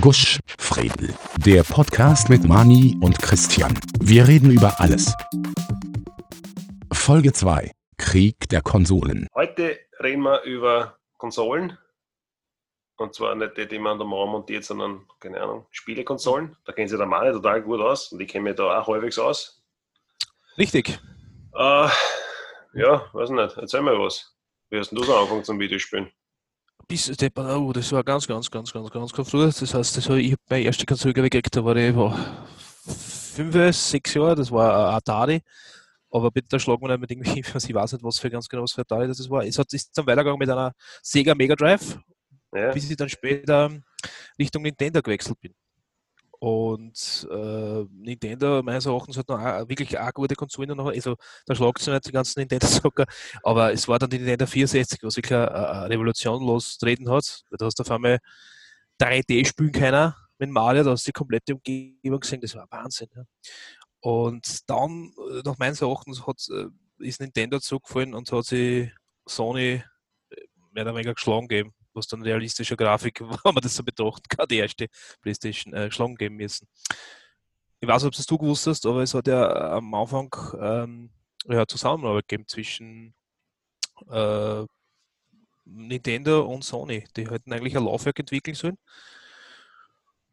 Gusch Fredel. Der Podcast mit Mani und Christian. Wir reden über alles. Folge 2. Krieg der Konsolen. Heute reden wir über Konsolen. Und zwar nicht die, die man an der Mauer montiert, sondern, keine Ahnung, Spielekonsolen. Da kennen sich der Mani total gut aus und ich kenne mich da auch halbwegs aus. Richtig. Äh, ja, weiß nicht. Erzähl mal was. Wie hast denn du so angefangen zum Videospielen? Bis, oh, das war ganz, ganz, ganz, ganz, ganz, ganz früh. Das heißt, das war, ich habe meine erste Konsole gekriegt, da war ich war fünf, sechs Jahre, das war Atari. Aber bitte da schlagen wir nicht mit irgendwie, ich weiß nicht, was für ganz genau was für Atari das war. Es hat, ist dann weitergegangen mit einer Sega Mega Drive, Ja. bis ich dann später Richtung Nintendo gewechselt bin. Und äh, Nintendo meines Erachtens hat noch auch, wirklich auch gute Konsolen noch. Also da schlagt sie nicht die ganzen Nintendo-Zocker, aber es war dann die Nintendo 64, was wirklich eine, eine Revolution losgetreten hat. Da hast du auf einmal 3D spielen keiner mit Mario, da hast du die komplette Umgebung gesehen, das war Wahnsinn. Ja. Und dann, äh, nach meines Erachtens, hat, äh, ist Nintendo zugefallen und hat sich Sony äh, mehr oder weniger geschlagen gegeben, was dann realistische Grafik, wenn man das so betrachtet, kann die erste Playstation äh, geschlagen geben müssen. Ich weiß nicht, ob das du gewusst hast, aber es hat ja am Anfang ähm, ja, Zusammenarbeit gegeben zwischen äh, Nintendo und Sony. Die hätten eigentlich ein Laufwerk entwickeln sollen.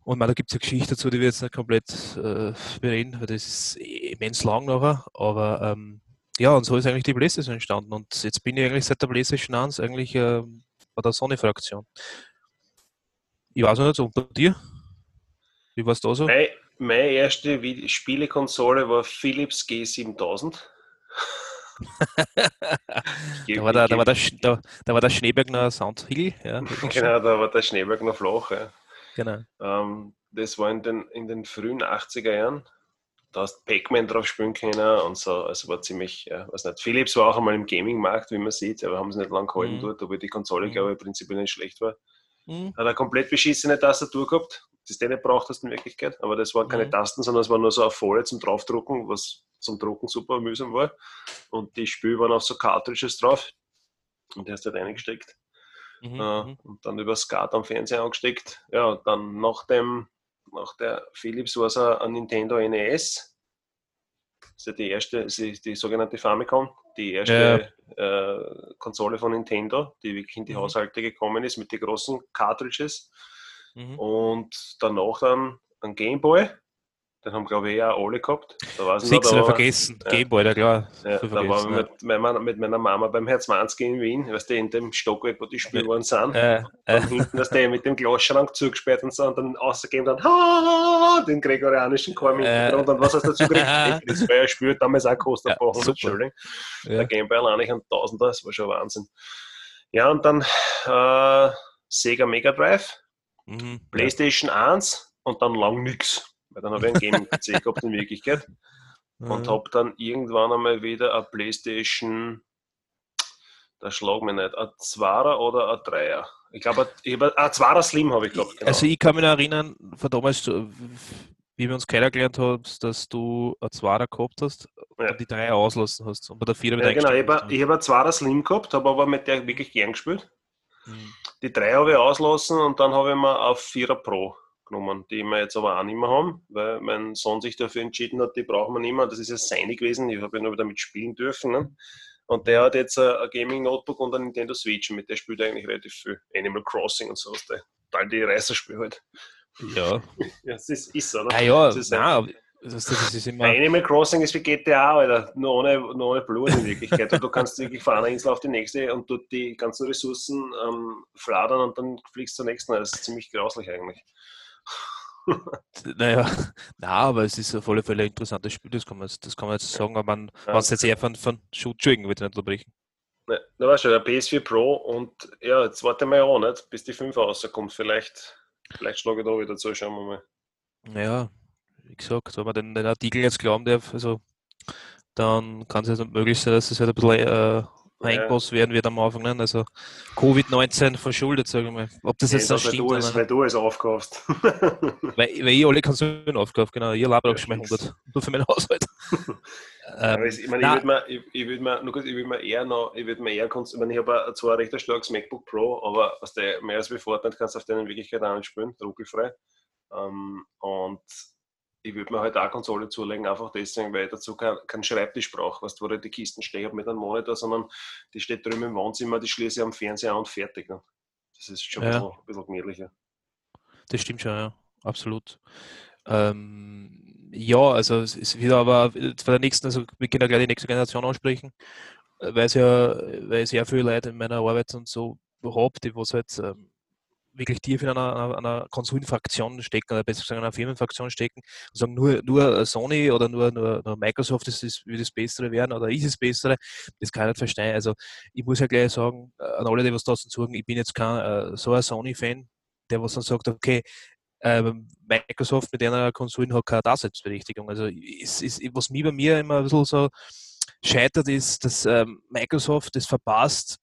Und man, da gibt es eine Geschichte dazu, die wir jetzt nicht komplett äh, bereden, weil das ist immens lang nachher. Aber ähm, ja, und so ist eigentlich die PlayStation entstanden. Und jetzt bin ich eigentlich seit der PlayStation 1 eigentlich äh, bei der Sony-Fraktion. Ich weiß nicht, und bei dir? Wie war es da so? Meine, meine erste Spielekonsole war Philips G7000. Ich Da war der, da war der, da, da war der Schneebergner Soundhill. Ja, Genau, da war der Schneeberg noch flach. Ja. genau. Ähm, das war in den, in den frühen 80er Jahren. Da hast Pac-Man drauf spielen können und so. Also war ziemlich, ja, weiß nicht. Philips war auch einmal im Gaming-Markt, wie man sieht, aber haben sie nicht lang gehalten Mhm. dort, obwohl die Konsole, Mhm. glaube ich, prinzipiell nicht schlecht war. Mhm. Hat eine komplett beschissene Tastatur gehabt, das du nicht braucht hast in Wirklichkeit, aber das waren keine Mhm. Tasten, sondern es war nur so eine Folie zum Draufdrucken, was zum Drucken super mühsam war. Und die Spiele waren auf so Cartridges drauf und die hast du halt reingesteckt. Mhm. Äh, mhm. und dann über SCART am Fernseher angesteckt. Ja, dann nach dem, nach der Philips war es ein Nintendo NES. Das ist ja die erste, die sogenannte Famicom, die erste äh, Konsole von Nintendo, die wirklich in die Mhm. Haushalte gekommen ist mit den großen Cartridges. Mhm. Und danach dann ein Gameboy. Den haben, glaube ich, auch alle gehabt. Da noch, Sechs da war- vergessen. ja. Gameboy, ja klar. ja, da waren wir ja. mit, meiner- mit meiner Mama beim Herz 20 in Wien, weißt du, in dem Stockwerk, wo die Spiele waren, sind. Äh, Dann äh, hinten, dass der mit dem Glasschrank zugesperrt und so, und dann außergeben dann ha, den gregorianischen Chor im Äh. Und was hast du dazu gekriegt? Das war ja Spiel, damals auch kostet Ja, ein paar hundert. Schilling. ja. Der Gameboy allein ein Tausender, das war schon Wahnsinn. Ja, und dann äh, Sega Mega Drive, Mhm. Playstation 1 und dann lang nix. Weil dann habe ich einen Gaming-PC gehabt in Wirklichkeit und habe dann irgendwann einmal wieder eine Playstation, da schlag mich nicht, ein Zweier oder ein Dreier. Ich glaube, ein Zweier Slim habe ich gehabt. Genau. Also ich kann mich noch erinnern, von damals, äh, wie wir uns kennengelernt haben, dass du ein Zwarer gehabt hast Ja. und die drei auslassen hast und bei der Vierer ja, genau, ich habe hab einen Zweier Slim gehabt, habe aber mit der wirklich gern gespielt. Mhm. Die drei habe ich auslassen und dann habe ich mir auf Vierer Pro genommen, die wir jetzt aber auch nicht mehr haben, weil mein Sohn sich dafür entschieden hat, die brauchen wir nicht mehr. Das ist ja seine gewesen, ich habe ja nur damit spielen dürfen. Ne? Und der hat jetzt ein Gaming-Notebook und ein Nintendo Switch, mit der spielt er eigentlich relativ viel. Animal Crossing und sowas, der total die Reißerspiel halt. Ja, Ja, das ist, ist so, ne? ah, ja, Das ist nein, das, das ist immer. Animal Crossing ist wie GTA, Alter. Nur ohne, nur ohne Blut in Wirklichkeit. Und du kannst wirklich von einer Insel auf die nächste und dort die ganzen Ressourcen ähm, fladern und dann fliegst du zur nächsten. Das ist ziemlich grauslich eigentlich. Naja, na, aber es ist auf alle Fälle ein interessantes Spiel, das kann man, jetzt- das kann man jetzt sagen, aber man, Ja. es jetzt eher von, von würde ich nicht unterbrechen. Ne, da war schon der PS4 Pro und ja, jetzt warte mal auch nicht, bis die 5 rauskommt. Vielleicht, vielleicht schlage ich da wieder zu, schauen wir mal. Naja, wie gesagt, wenn man den, den Artikel jetzt glauben darf, also dann kann es ja möglich sein, dass es halt ein bisschen äh, Engpass werden wird am Anfang. Ne? Also Covid-19 verschuldet, sage ich mal. Ob das jetzt Ja, so weil, stimmt. du es, weil du es aufkaufst. Weil, weil ich alle Konsolen aufkaufe, genau. Ich laber auch schon mal fix. 100. Nur für meinen Haushalt. Ähm, ich meine, ich nein. würde mir, ich, ich würd mir, nur kurz, ich würd mir eher noch, ich würde mir eher, ich, meine, ich habe zwar ein recht starkes MacBook Pro, aber was der mehr als wie Fortnite kannst du auf den in Wirklichkeit auch nicht spielen, ruckelfrei. Ähm, und ich würde mir halt auch Konsole zulegen, einfach deswegen, weil ich dazu keinen kein Schreibtisch brauche, weißt du, wo ich die Kisten stehe habe mit einem Monitor, sondern die steht drüben im Wohnzimmer, die schließe ich am Fernseher an und fertig. Ne? Das ist schon ein Ja. bisschen, ein bisschen gemütlicher. Das stimmt schon, ja, absolut. Ähm, ja, also es ist wieder aber von der nächsten, also wir können ja gleich die nächste Generation ansprechen, äh, weil es ja, weil ich sehr viele Leute in meiner Arbeit und so habe, die was halt ähm, wirklich tief in einer, einer, Konsolenfraktion stecken, oder besser gesagt einer Firmenfraktion stecken und sagen, nur, nur Sony oder nur, nur, nur Microsoft ist das, wird das Bessere werden oder ist das Bessere, das kann ich nicht verstehen. Also ich muss ja gleich sagen, äh, an alle, die was draußen zuhören, ich bin jetzt kein äh, so ein Sony-Fan, der was dann sagt, okay, ähm, Microsoft mit einer Konsolen hat keine Daseinsberechtigung. Also ist, ist, was mir bei mir immer ein bisschen so scheitert, ist, dass ähm, Microsoft das verpasst,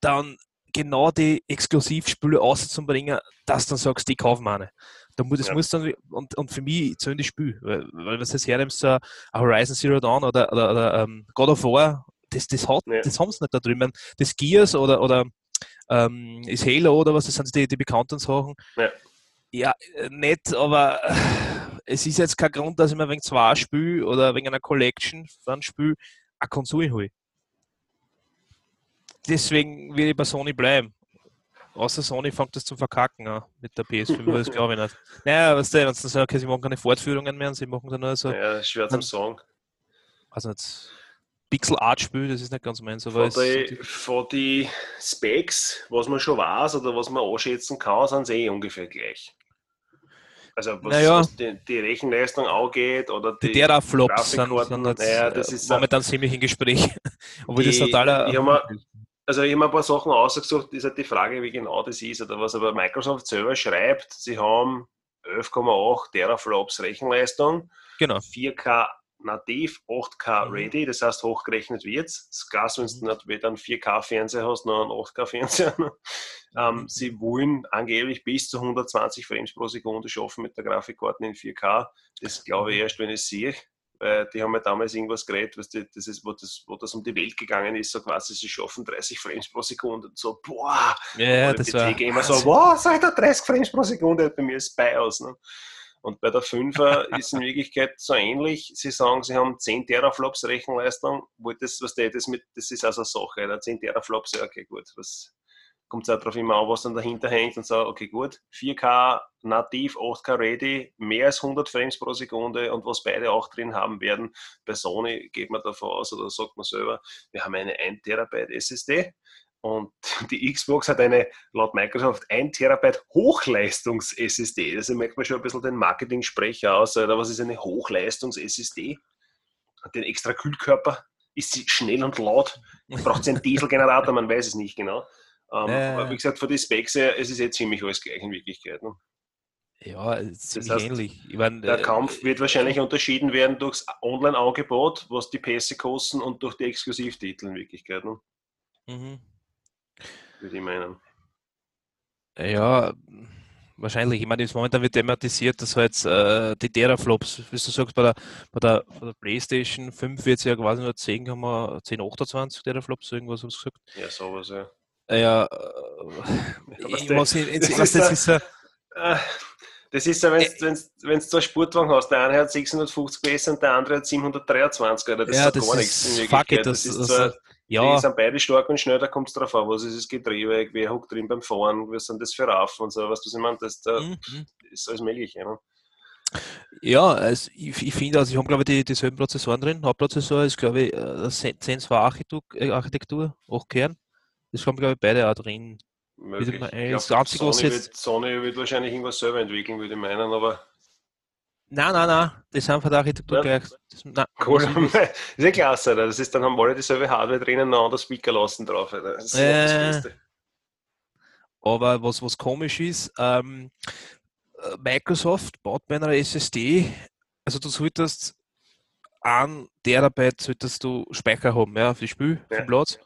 dann genau die Exklusivspiele auszubringen, dass du dann sagst, die kaufen wir eine. Da muss, das Ja. muss dann, und, und für mich zählen die Spiele, weil, weil du jetzt hernimmst, so ein Horizon Zero Dawn oder, oder, oder ähm, God of War, das, das, hat, Ja. das haben sie nicht da drüben. Das Gears oder, oder ähm, ist Halo oder was, das sind die, die bekannten Sachen. Ja. Ja, äh, nett, aber äh, es ist jetzt kein Grund, dass ich mir wegen zwei Spiel oder wegen einer Collection von Spiel eine Konsole hole. Deswegen will ich bei Sony bleiben. Außer Sony fängt das zum Verkacken an mit der PS5, aber das glaube ich nicht. Naja, weißt du, wenn sie sagen, okay, sie machen keine Fortführungen mehr und sie machen dann nur so, Ja, schwer zum sagen. also nicht Pixel Art Spiel, das ist nicht ganz meins, aber Von die, von die Specs, was man schon weiß oder was man anschätzen kann, sind sie eh ungefähr gleich. Also was, Naja. was die, die Rechenleistung angeht oder die, die Teraflops sind, sind jetzt, naja, das ist momentan ziemlich im Gespräch. Obwohl das totaler. ich hab mir- Also ich habe ein paar Sachen ausgesucht, ist halt die Frage, wie genau das ist oder was, aber Microsoft selber schreibt, sie haben 11,8 Teraflops Rechenleistung, genau. 4K nativ, 8K Mhm. ready, das heißt hochgerechnet wird's. Das Gas, wenn du nicht weder einen 4K-Fernseher hast, noch einen 8K-Fernseher. ähm, sie wollen angeblich bis zu 120 Frames pro Sekunde schaffen mit der Grafikkarte in 4K. Das glaube ich Mhm. erst, wenn ich sehe. Weil die haben ja damals irgendwas geredet, was die, das ist, wo, das, wo das um die Welt gegangen ist, so quasi, sie schaffen 30 Frames pro Sekunde und so, boah, Ja, das war. PC-Gamer so, wow, sag da 30 Frames pro Sekunde, bei mir ist BIOS. Ne? Und bei der 5er ist in Wirklichkeit so ähnlich. Sie sagen, sie haben 10 Teraflops Rechenleistung, wo das, was der das mit, das ist also eine Sache, oder? 10 Teraflops, ja, okay, gut. Was kommt es auch darauf immer an, was dann dahinter hängt und so, okay, gut, 4K nativ, 8K ready, mehr als 100 Frames pro Sekunde und was beide auch drin haben werden. Bei Sony geht man davon aus, oder sagt man selber, wir haben eine 1 Terabyte SSD und die Xbox hat eine, laut Microsoft, 1 Terabyte Hochleistungs-SSD. Also merkt man schon ein bisschen den Marketing-Sprecher aus. Oder was ist eine Hochleistungs-SSD? Hat den extra Kühlkörper? Ist sie schnell und laut? Braucht sie einen Dieselgenerator? Man weiß es nicht genau. Ja. Aber wie gesagt, von den Specs her, es ist jetzt ziemlich alles gleich in Wirklichkeit. Ne? Ja, es ist ziemlich heißt, ähnlich. Ich mein, Der äh, Kampf wird wahrscheinlich unterschieden werden durchs Online-Angebot, was die Pässe kosten und durch die Exklusivtitel in Wirklichkeit, ne? mhm. würde ich meinen. Ja, wahrscheinlich. Ich meine, jetzt momentan wird thematisiert, dass halt äh, die Teraflops, wie du sagst, bei der, bei der, bei der PlayStation 5 wird es ja quasi nur 10, 1028 Teraflops, irgendwas haben sie gesagt. Ja, sowas, ja. Ja, äh, ich, der- was ich, das was ist das ist ja, Äh, Das ist ja, wenn du einen Sportwagen hast, der eine hat 650 PS und der andere hat 723, oder? Das ja, ist das gar nichts in ist Wirklichkeit. fuck it, das, das, ist zwar, Die ja, sind beide stark und schnell, da kommt es drauf an, was ist das Getriebe, wer hockt drin beim Fahren, was sind das für Raffen und so, was du, ich meine, das da mhm, mhm. ist alles Mögliche. Ne? Ja, also ich, ich finde, also ich habe glaube ich die, dieselben Prozessoren drin. Hauptprozessor ist glaube ich äh, Zen 2 Architektur, äh, Architektur, 8 Kern. Das haben glaube ich beide auch drin. Möglich. Ich ey, glaub, das Einzige, was Sony, jetzt- wird, Sony wird wahrscheinlich irgendwas selber entwickeln, würde ich meinen, aber Nein, nein, nein, das sind von der Architektur Ja. gleich. Das, nein, cool. das ist- ist ja klasse, Alter. das ist, dann haben alle dieselbe Hardware drinnen, noch anders Speaker lassen drauf. Alter. Das ist ja das Äh. Beste. Aber was, was komisch ist, ähm, äh, Microsoft baut bei einer SSD, also du solltest ein Terabyte solltest du Speicher haben, ja, für das Spiel, Ja. für den Platz.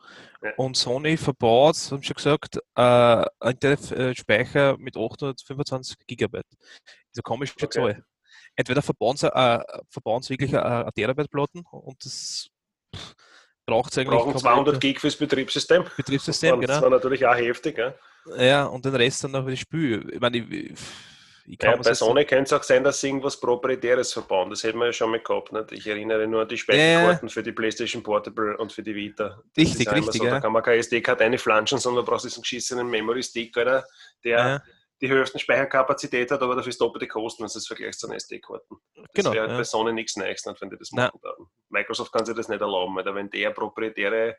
Ja. Und Sony verbaut, haben schon gesagt, äh, einen Internetspeicher mit 825 Gigabyte. Das ist eine komische Okay. Zahl. Entweder verbauen sie, äh, verbauen sie wirklich eine, eine Terabyte-Platten und das braucht es eigentlich Brauchen komplett 200 Gig fürs Betriebssystem. Betriebssystem, Das genau. war natürlich auch heftig. Ja. Ja, und den Rest dann noch das Spiel. Ich meine, ich, ich kann Ja, bei das- Sony könnte es auch sein, dass sie irgendwas Proprietäres verbauen. Das hätten wir ja schon mal gehabt. Nicht? Ich erinnere nur an die Speicherkarten für die PlayStation Portable und für die Vita. Das Richtig, richtig, So, ja. Da kann man keine SD-Karte einflanschen, sondern du brauchst diesen geschissenen Memory-Stick, der Ja, die höchsten Speicherkapazität hat, aber dafür ist doppelte Kosten, wenn du das vergleichst zu SD-Karten. Das genau. wäre halt bei Sony nichts Neues, nicht, wenn die das machen würden. Microsoft kann sich das nicht erlauben, weil wenn der proprietäre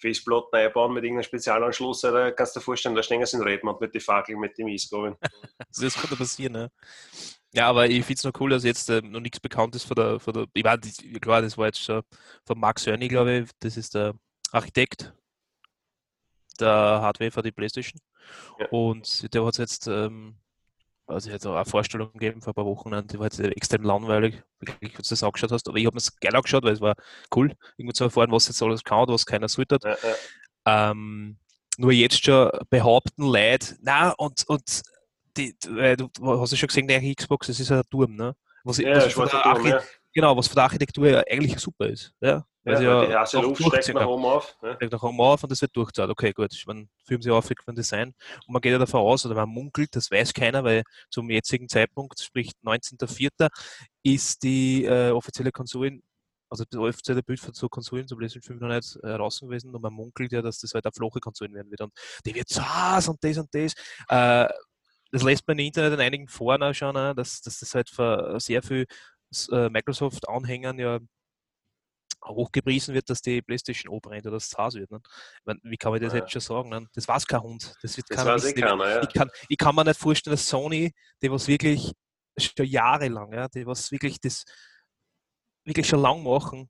Festplatten einbauen mit irgendeinem Spezialanschluss, da kannst du dir vorstellen, da stehen sie in Redmond mit den Fackeln, mit dem Eisgabeln. Das kann da passieren, ja. Ja, aber ich finde es noch cool, dass jetzt äh, noch nichts bekannt ist von der, von der ich meine, das- klar, das war jetzt schon von Max Hörni, glaube ich, das ist der Architekt der Hardware für die Playstation. Ja. Und der hat jetzt, ähm, also hat auch eine Vorstellung gegeben vor ein paar Wochen, die war jetzt extrem langweilig, wirklich, wenn du das angeschaut hast, aber ich habe mir das geil angeschaut, weil es war cool, irgendwo zu erfahren, was jetzt alles kann und was keiner sollte. Ja, ja. Ähm, nur jetzt schon behaupten Leute, na und, und die, du hast ja schon gesehen, der Xbox, das ist ja ein Turm, ne? Was, Ja, was, von der Turm, Archi- ja. Genau, was von der Architektur ja eigentlich super ist. Ja, weil Ja, die ja auch Luft steigt nach oben auf. Steigt nach oben auf und das wird durchgezahlt. Okay, gut, man filmt sich auf von Design und man geht ja davon aus, oder man munkelt, das weiß keiner, weil zum jetzigen Zeitpunkt, sprich 19.04., ist die äh, offizielle Konsolen, also das offizielle Bild von so Konsolen, zum PlayStation 5 noch nicht äh, raus gewesen und man munkelt ja, dass das halt auch flache Konsolen werden wird und die wird so was und das und das. Äh, das lässt man im Internet in einigen Foren auch schon, äh, dass, dass das halt für sehr viel Microsoft-Anhängern ja hochgepriesen wird, dass die PlayStation anbrennt oder das Haus wird. Ne? Ich wie kann man das Ja. jetzt schon sagen? Ne? Das weiß kein Hund. Das wird Das weiß eh keiner, ja. Ich, kann, ich kann mir nicht vorstellen, dass Sony, die was wirklich schon jahrelang, ja, die was wirklich das wirklich schon lang machen,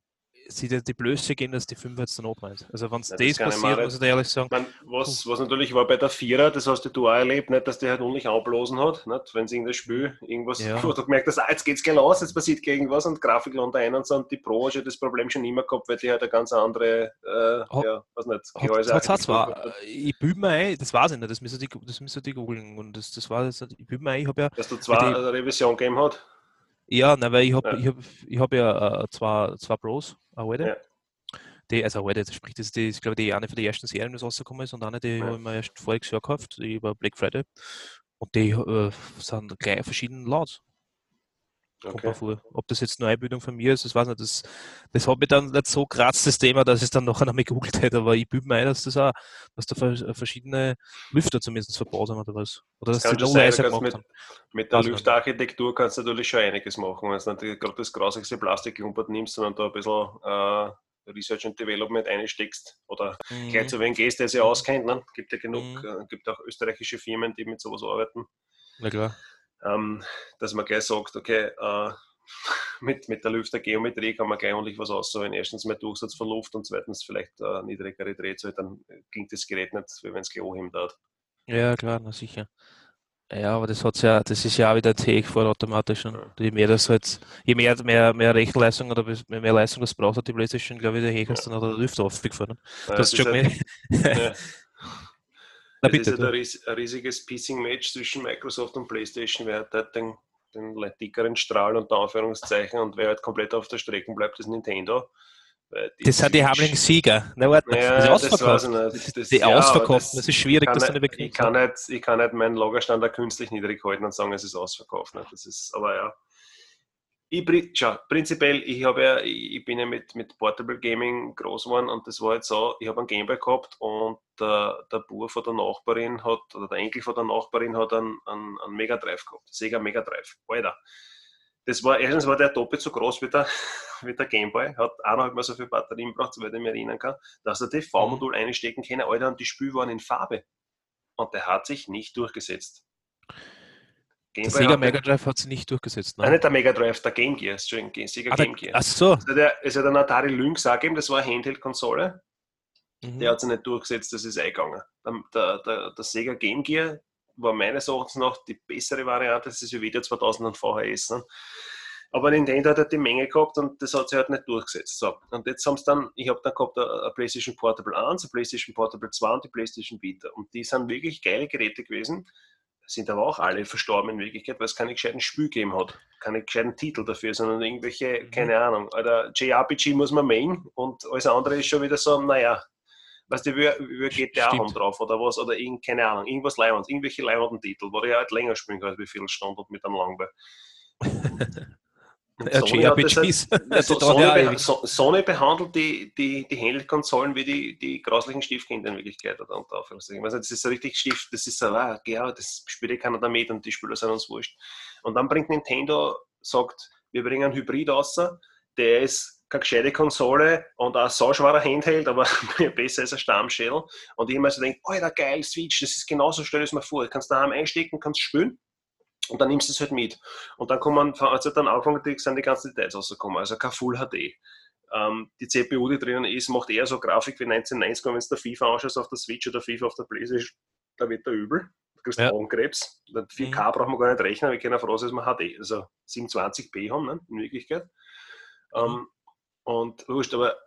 sie die, die Blöße gehen, dass die 5 jetzt dann abbrennt. Also wenn es Ja, das das passiert, muss ich dir ehrlich sagen, Ich mein, was, was natürlich war bei der Vierer, das hast du auch erlebt, nicht, dass die halt ordentlich anblasen hat, nicht? wenn sie irgendein Spiel, irgendwas, Ja. du gemerkt hast, ah, jetzt geht's gleich los, jetzt passiert irgendwas und Grafik landet ein und so und die Pro hat das Problem schon immer gehabt, weil die halt eine ganz andere, äh, Hat- ja, was nicht, Hat, Gehäuse- hat, hat zwar, äh, ich bübe mir ein, das weiß ich nicht, das müssen die, das müssen die googeln und das, das war das, ich bübe mir ein, ich habe ja, dass du zwei die- eine Revision gegeben hat. ja, nein, weil ich habe Ja. ich hab, ich hab ja äh, zwei, zwei Pros, alte, Ja. die, also alte, das sprich, das ist, die, ist glaube ich, die eine von den ersten Serien, die rausgekommen ist und eine, die Ja. habe ich mir erst voriges Jahr gekauft, über Black Friday und die äh, sind gleich verschieden laut. Okay. vor. Ob das jetzt nur Einbildung von mir ist, das weiß nicht. Das, das hat mich dann nicht so kratzt, das Thema, dass ich es dann nachher noch mal gegoogelt hätte, aber ich bübe mir ein, dass das auch, dass da vers- verschiedene Lüfter zumindest verbaut haben oder was. Oder dass sie schon noch sein, leiser gemacht haben. Mit der man. Lüfterarchitektur kannst du natürlich schon einiges machen, wenn du nicht gerade das grausigste Plastiklumpert nimmst, sondern da ein bisschen äh, Research and Development einsteckst oder gleich Mhm. zu wen gehst, der sich Mhm. auskennt. Ne? Gibt ja genug, Mhm. äh, gibt auch österreichische Firmen, die mit sowas arbeiten, Na klar. Ähm, dass man gleich sagt, okay, äh, mit, mit der Lüftergeometrie kann man gleich ordentlich was aussagen. Erstens mehr Durchsatz von Luft und zweitens vielleicht äh, niedrigere Drehzahl, dann klingt das Gerät nicht, wie wenn es gleich anheben hat. Ja, klar, na sicher. Ja, aber das hat's ja, das ist ja auch wieder TX vollautomatisch. Ne? Ja. Je mehr das halt, je mehr, mehr, mehr Rechenleistung oder mehr Leistung das braucht, hat die Playstation, glaube ich, der Hecher ist dann auch der Lüfter aufgefahren. Äh, Du hast es schon ist gemerkt. ja- Na Es ist bitte. halt ein, ein riesiges Pissing-Match zwischen Microsoft und PlayStation. Wer hat halt den, den dickeren Strahl unter Anführungszeichen und wer halt komplett auf der Strecke bleibt, ist Nintendo. Das sind die heimlichen Sieger. Na, warte, Ja, das ist das ausverkauft. ich nicht. Das- die ja, ausverkauft. das Das, ist schwierig, das dann ich, bekriegt. kann nicht, ich kann nicht meinen Lagerstand da künstlich niedrig halten und sagen, es ist ausverkauft. Nicht? Das ist, aber ja. Ich, schau, prinzipiell, ich, habe ja, ich bin ja mit, mit Portable Gaming groß geworden und das war jetzt so, ich habe einen Gameboy gehabt und der, der Bub von der Nachbarin hat, oder der Enkel von der Nachbarin hat einen, einen, einen Mega Drive gehabt, Sega Mega Drive. Alter. Das war, erstens war der doppelt so groß wie der, wie der Gameboy, hat eineinhalb mal so viel Batterien gebraucht, soweit ich mich erinnern kann, dass er TV-Modul einstecken kann, Alter, und die Spiele waren in Farbe. Und der hat sich nicht durchgesetzt. Der Gameboy Sega hat- Mega Drive hat sie nicht durchgesetzt. Nein, nicht der Mega Drive, der Game Gear, Entschuldigung, Sega Ah, der, Game Gear. ach so. Es hat, ja, es hat einen Atari Lynx auch gegeben, das war eine Handheld-Konsole. Mhm. Der hat sich nicht durchgesetzt, das ist eingegangen. Der, der, der, der Sega Game Gear war meines Erachtens noch die bessere Variante, das ist wie wieder 2000 und VHS. Ne? Aber Nintendo hat halt die Menge gehabt und das hat sich halt nicht durchgesetzt. So. Und jetzt haben sie dann, ich habe dann gehabt eine PlayStation Portable 1, eine PlayStation Portable 2 und die PlayStation Vita. Und die sind wirklich geile Geräte gewesen, sind aber auch alle verstorben in Wirklichkeit, weil es keine gescheiten Spiel gegeben hat. Keine gescheiten Titel dafür, sondern irgendwelche, mhm. keine Ahnung, oder JRPG muss man mengen und alles andere ist schon wieder so, naja, weißt du, wie, wie GTA Stimmt. haben drauf oder was, oder irgend, keine Ahnung, irgendwas Leihwand, irgendwelche Leihwanden-Titel, wo ich halt länger spielen kann, wie viel Stunden mit einem Langbein. Sony, JRPGs. Das, so, Sony, so, Sony, behandelt die, die, die Handheld-Konsolen wie die, die grauslichen Stiefkinder in Wirklichkeit. Oder unter also, das ist so richtig Stift, das ist so, ah, ja, das spielt keiner damit und die Spieler sind uns wurscht. Und dann bringt Nintendo, sagt, wir bringen einen Hybrid raus, der ist keine gescheite Konsole und ein so schwerer Handheld, aber besser als ein Stammschädel. Und ich immer so denke, Alter, geil, Switch, das ist genauso, stell es mir vor. Du kannst daheim einstecken, kannst spielen und dann nimmst du es halt mit. Und dann kommen, also dann Anfang sind die ganzen Details rausgekommen, also kein Full HD. Ähm, die CPU, die drinnen ist, macht eher so Grafik wie 1990, wenn du FIFA anschaust auf der Switch oder FIFA auf der Playstation, da wird der übel. Du kriegst ja. Augenkrebs. 4K mhm. braucht man gar nicht rechnen, wir können froh sein, dass wir HD, also 720p haben, ne, in Wirklichkeit. Mhm. Ähm, und wurscht, aber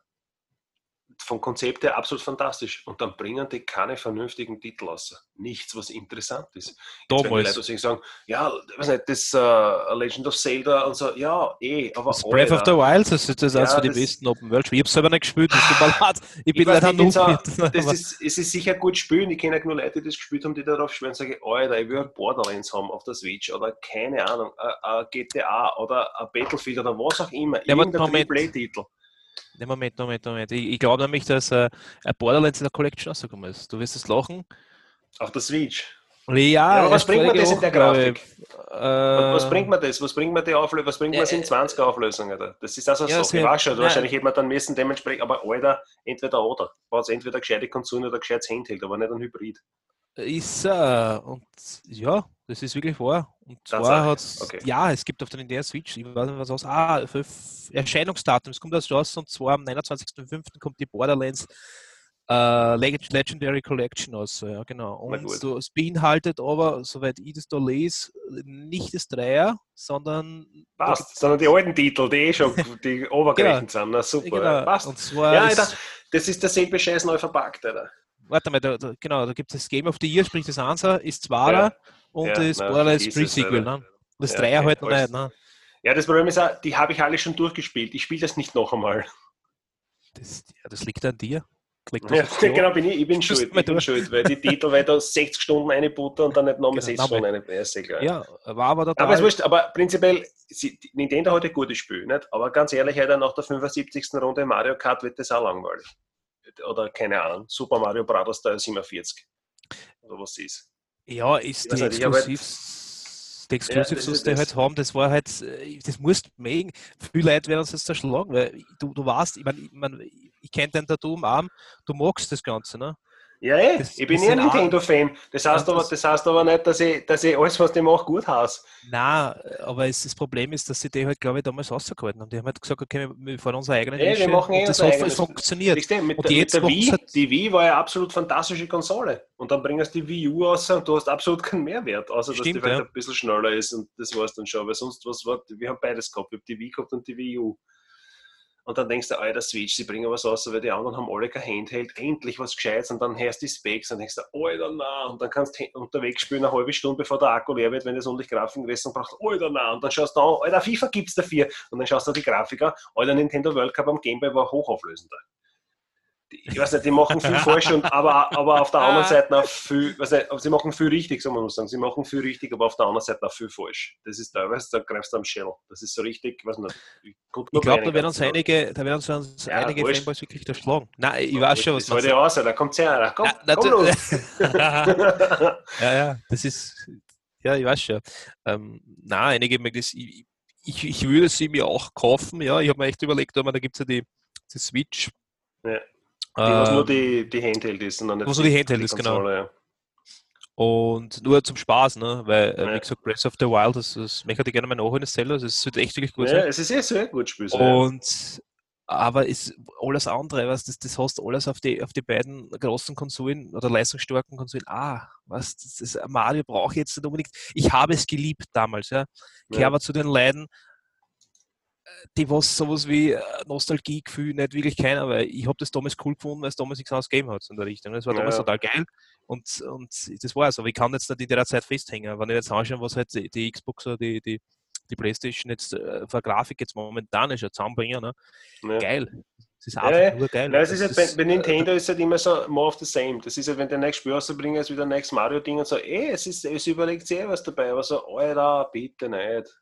vom Konzept her absolut fantastisch. Und dann bringen die keine vernünftigen Titel raus. Nichts, was interessant ist. Damals. Leute sagen, ja, weiß nicht, das uh, Legend of Zelda und so, ja, eh, aber. Das Breath of the Wild, das ist das ja, eines die besten Open World Spiele. Ich habe selber nicht gespielt, das tut mir leid. Ich bin leider nur so, das ist, Es ist sicher gut spielen. Ich kenne nur Leute, die das gespielt haben, die darauf schwören und sagen, Alter, ich will ein Borderlands haben auf der Switch oder keine Ahnung, ein GTA oder ein Battlefield oder was auch immer. Ja, Irgendein Triple-Titel. Ne, Moment, Moment, Moment. Ich, ich glaube nämlich, dass äh, ein Borderlands in der Collection rausgekommen ist. Du wirst es lachen. Auf der Switch? Ja, ja aber was bringt man das in der Grafik? Äh, was bringt man das? Was bringt man die Auflösung? Was bringt man in 20 Auflösungen? Das ist also ja, so. Ich weiß schon, wahrscheinlich hätte man dann müssen dementsprechend, aber Alter, entweder oder. Braucht entweder gescheite Konsole oder gescheites Handheld, aber nicht ein Hybrid. Ist äh, und ja, das ist wirklich wahr. Und zwar hat okay. ja, es gibt auf der Nintendo Switch, ich weiß nicht was aus, ah, Erscheinungsdatum, es kommt das raus und zwar am 29.05. kommt die Borderlands äh, Legendary Collection aus, ja genau. Und so, es beinhaltet aber, soweit ich das da lese, nicht das Dreier, sondern Passt, sondern die alten Titel, die eh schon die obergerechnet genau. sind. Na super, genau. passt. Und zwar ja, Alter, das ist derselbe Scheiß neu verpackt, oder? warte mal, da, da, genau, da gibt es das Game of the Year, sprich das Ansa ist Zwarer ja. Und ja, das Borderlands Pre-Sequel. Ne? Das ja, Dreier halt noch nicht. Ne? Ja, das Problem ist auch, die habe ich alle schon durchgespielt. Ich spiele das nicht noch einmal. Das, das liegt an dir. Ja, genau, bin ich, ich bin schuld, ich bin schuld, weil die Titel, weil da 60 Stunden eine Butter und dann nicht nochmal 60 genau, Stunden eine, ist egal. Ja, war aber total... Aber es wurscht, aber prinzipiell, Nintendo hat ein gutes Spiel, nicht? aber ganz ehrlich, nach der 75. Runde Mario Kart wird das auch langweilig oder keine Ahnung, Super Mario Bros. Teil 47 oder was ist. Ja, ist die exklusiv, die Exclusives, ja, was die halt haben, das war halt, äh, das musst du mögen. Viele Leute werden uns jetzt zerschlagen, weil du, du weißt, ich meine, ich, mein, ich kenne den Tattoo am Arm, du magst das Ganze, ne? Ja, ey, eh. das, ich bin ja ein Nintendo-Fan. Das, heißt aber, das heißt aber nicht, dass ich, dass ich alles, was die mache, gut heiße. Nein, aber es, das Problem ist, dass sie die halt, glaube ich, damals rausgehalten haben. Die haben halt gesagt, okay, wir fahren unsere eigenen Ey, wir machen eh das hat eigenes. funktioniert. Mit, und der, jetzt mit der Wii, halt die Wii war ja absolut fantastische Konsole. Und dann bringst du die Wii U raus und du hast absolut keinen Mehrwert, außer dass Stimmt, die halt ja. ein bisschen schneller ist und das war es dann schon. Weil sonst, was war, wir haben beides gehabt. Ich habe die Wii gehabt und die Wii U. Und dann denkst du, Alter, Switch, sie bringen was raus, weil die anderen haben alle kein Handheld, endlich was Gescheites. Und dann hörst du die Specs und denkst du, Alter, na. Und dann kannst du unterwegs spielen, eine halbe Stunde, bevor der Akku leer wird, wenn es ordentlich Grafikgrößen braucht, Alter, na. Und dann schaust du an, Alter, FIFA gibt's dafür. Und dann schaust du die Grafiker, Alter, Nintendo World Cup am Gameboy war hochauflösender ich weiß nicht, die machen viel falsch, und, aber, aber auf der anderen Seite auch viel, weiß nicht, sie machen viel richtig, so man muss sagen. Sie machen viel richtig, aber auf der anderen Seite auch viel falsch. Das ist teilweise, da greifst du am Schädel. Das ist so richtig, weiß nicht. Ich, ich glaube, da werden uns einige, da werden uns ja, einige wurscht. Fanboys wirklich erschlagen. Nein, ich weiß schon, was man sagt. Aus, da kommt her, komm, Na, komm los. ja, ja, das ist, ja, ich weiß schon. Ähm, nein, einige, das, ich, ich, ich würde sie mir auch kaufen, ja. Ich habe mir echt überlegt, da gibt es ja die, die Switch. Ja die, was nur ähm, die, die Handheld ist. Und was nur die Handheld die ist, genau. Ja. Und nur zum Spaß, ne? Weil, äh, ja. wie gesagt, Breath of the Wild, das, das möchte ich gerne mal nachholen, das Zelda, das wird echt wirklich gut ja, sein. es ist eh sehr gut Spiel. Und, aber ist alles andere, was das, das hast alles auf die, auf die beiden großen Konsolen oder leistungsstarken Konsolen. Ah, was, das, das Mario brauche ich jetzt nicht unbedingt. Ich habe es geliebt damals, ja. Ich ja. aber zu den Leiden, die was sowas wie äh, Nostalgiegefühl nicht wirklich keiner, weil ich habe das damals cool gefunden, weil es damals nichts anderes gegeben hat in der Richtung. Das war damals ja. total geil und, und das war es. Aber ich kann jetzt nicht in der Zeit festhängen. Wenn ich jetzt anschaue, was halt die, die Xbox oder die, die, die Playstation jetzt äh, für Grafik jetzt momentan ist, ja zusammenbringen, ne? Ja. geil. Das ist einfach ja, nur geil. Nein, es ist halt, bei, bei, Nintendo ist halt immer so more of the same. Das ist halt, wenn der nächste Spiel rausbringen, ist wieder nächstes Mario-Ding und so, ey, es, ist, es überlegt sich eh was dabei, aber so, Alter, bitte nicht.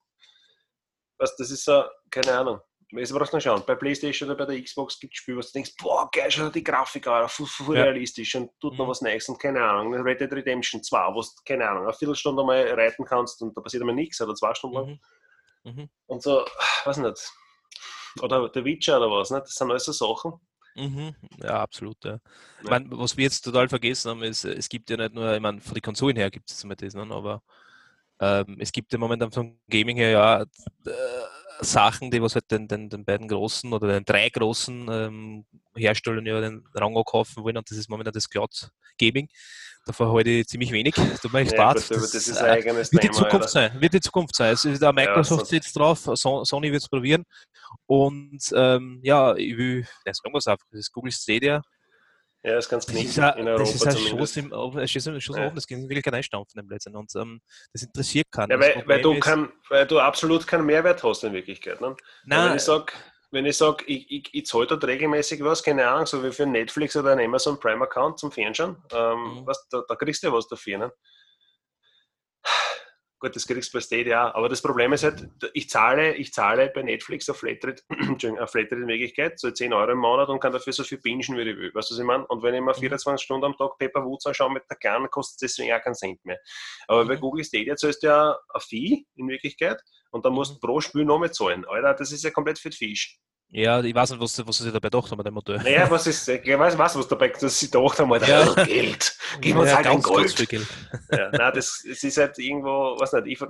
Was, das ist so, keine Ahnung. Jetzt brauchst du noch schauen. Bei PlayStation oder bei der Xbox gibt es Spiele, wo du denkst, boah, geil, schau die Grafik an, voll, voll ja. realistisch und tut noch mhm. was Neues und keine Ahnung. Red Dead Redemption 2, wo du, keine Ahnung, eine Viertelstunde mal reiten kannst und da passiert immer nichts oder zwei Stunden lang. Mhm. Mhm. Und so, weiß nicht. Oder der Witcher oder was, ne? das sind alles so Sachen. Mhm. Ja, absolut. Ja. Ich mein, was wir jetzt total vergessen haben, ist, es gibt ja nicht nur, ich meine, von den Konsolen her gibt es immer das, ne? aber ähm, es gibt ja momentan vom Gaming her ja äh, Sachen, die was halt den, den, den beiden großen oder den drei großen ähm, Herstellern ja den Rang kaufen wollen und das ist momentan das Cloud Gaming. Davor halte ich ziemlich wenig. Tut mir echt ja, das, das, ein eigenes wird Thema. Die Zukunft sein, wird die Zukunft sein. Also, da Microsoft ja, sitzt drauf, Sony wird es probieren. Und ähm, ja, ich will, ja, sagen wir es einfach, das ist Google Stadia ja, das ist ganz knifflig in Europa Das ist ein Schuss, im, Schuss, Schuss ja. oben, das geht wirklich kein Einstampfen im Blödsinn und ähm, das interessiert keinen. Ja, weil, weil, du kein, weil du absolut keinen Mehrwert hast in Wirklichkeit. Ne? Nein. Wenn ich sage, wenn ich, sag, ich, ich, ich zahle dort regelmäßig was, keine Ahnung, so wie für Netflix oder einen Amazon Prime Account zum Fernschauen, ähm, mhm. was, da, da, kriegst du ja was dafür. Ne? Gut, das kriegst du bei Stadia auch. Aber das Problem ist halt, ich zahle, ich zahle bei Netflix auf Flatrate, auf Flatrate in Wirklichkeit, so 10 Euro im Monat und kann dafür so viel bingen, wie ich will. Weißt du, was ich meine? Und wenn ich mir 24 mhm. Stunden am Tag Paper Woods anschaue mit der Kleinen, kostet es deswegen auch keinen Cent mehr. Aber mhm. bei Google Stadia zahlst du ja ein Fee in Wirklichkeit und dann musst du pro Spiel noch mehr zahlen. Alter, das ist ja komplett für die Fisch. Ja, ich weiß nicht, was, was sie dabei gedacht haben, dem Modell. Naja, was ist, ich weiß, was, was dabei, dass sie gedacht haben, Alter, ja. Geld, gib uns ja, halt ein Gold. Geld. Ja, nein, das, das ist halt irgendwo, was nicht, ich,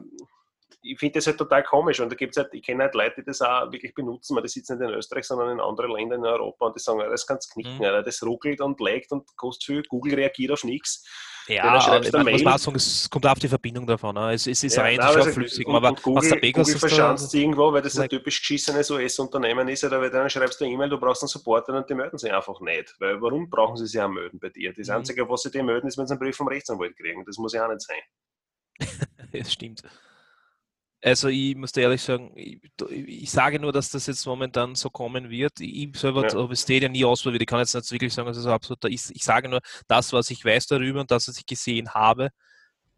ich finde das halt total komisch und da gibt es halt, ich kenne halt Leute, die das auch wirklich benutzen, weil das sitzt nicht in Österreich, sondern in anderen Ländern in Europa und die sagen, das kannst knicken, mhm. das ruckelt und legt und kostet viel, Google reagiert auf nichts. Ja, ich meine, muss man sagen, es kommt auf die Verbindung davon an. Es, es ist ja, rein nein, flüssig, und, aber und Google, was der Pegasus Google verschanzt irgendwo, weil das ein typisch geschissenes US-Unternehmen ist, oder dann schreibst du eine E-Mail, du brauchst einen Supporter und die melden sich einfach nicht. Weil warum brauchen sie sich auch melden bei dir? Das mhm. Einzige, was sie dir melden, ist, wenn sie einen Brief vom Rechtsanwalt kriegen. Das muss ja auch nicht sein. das stimmt. Also ich muss ehrlich sagen, ich, ich, sage nur, dass das jetzt momentan so kommen wird. Ich selber ja. habe Stadia nie ausprobiert. Ich kann jetzt nicht wirklich sagen, dass es absolut ist. Ich sage nur das, was ich weiß darüber und das, was ich gesehen habe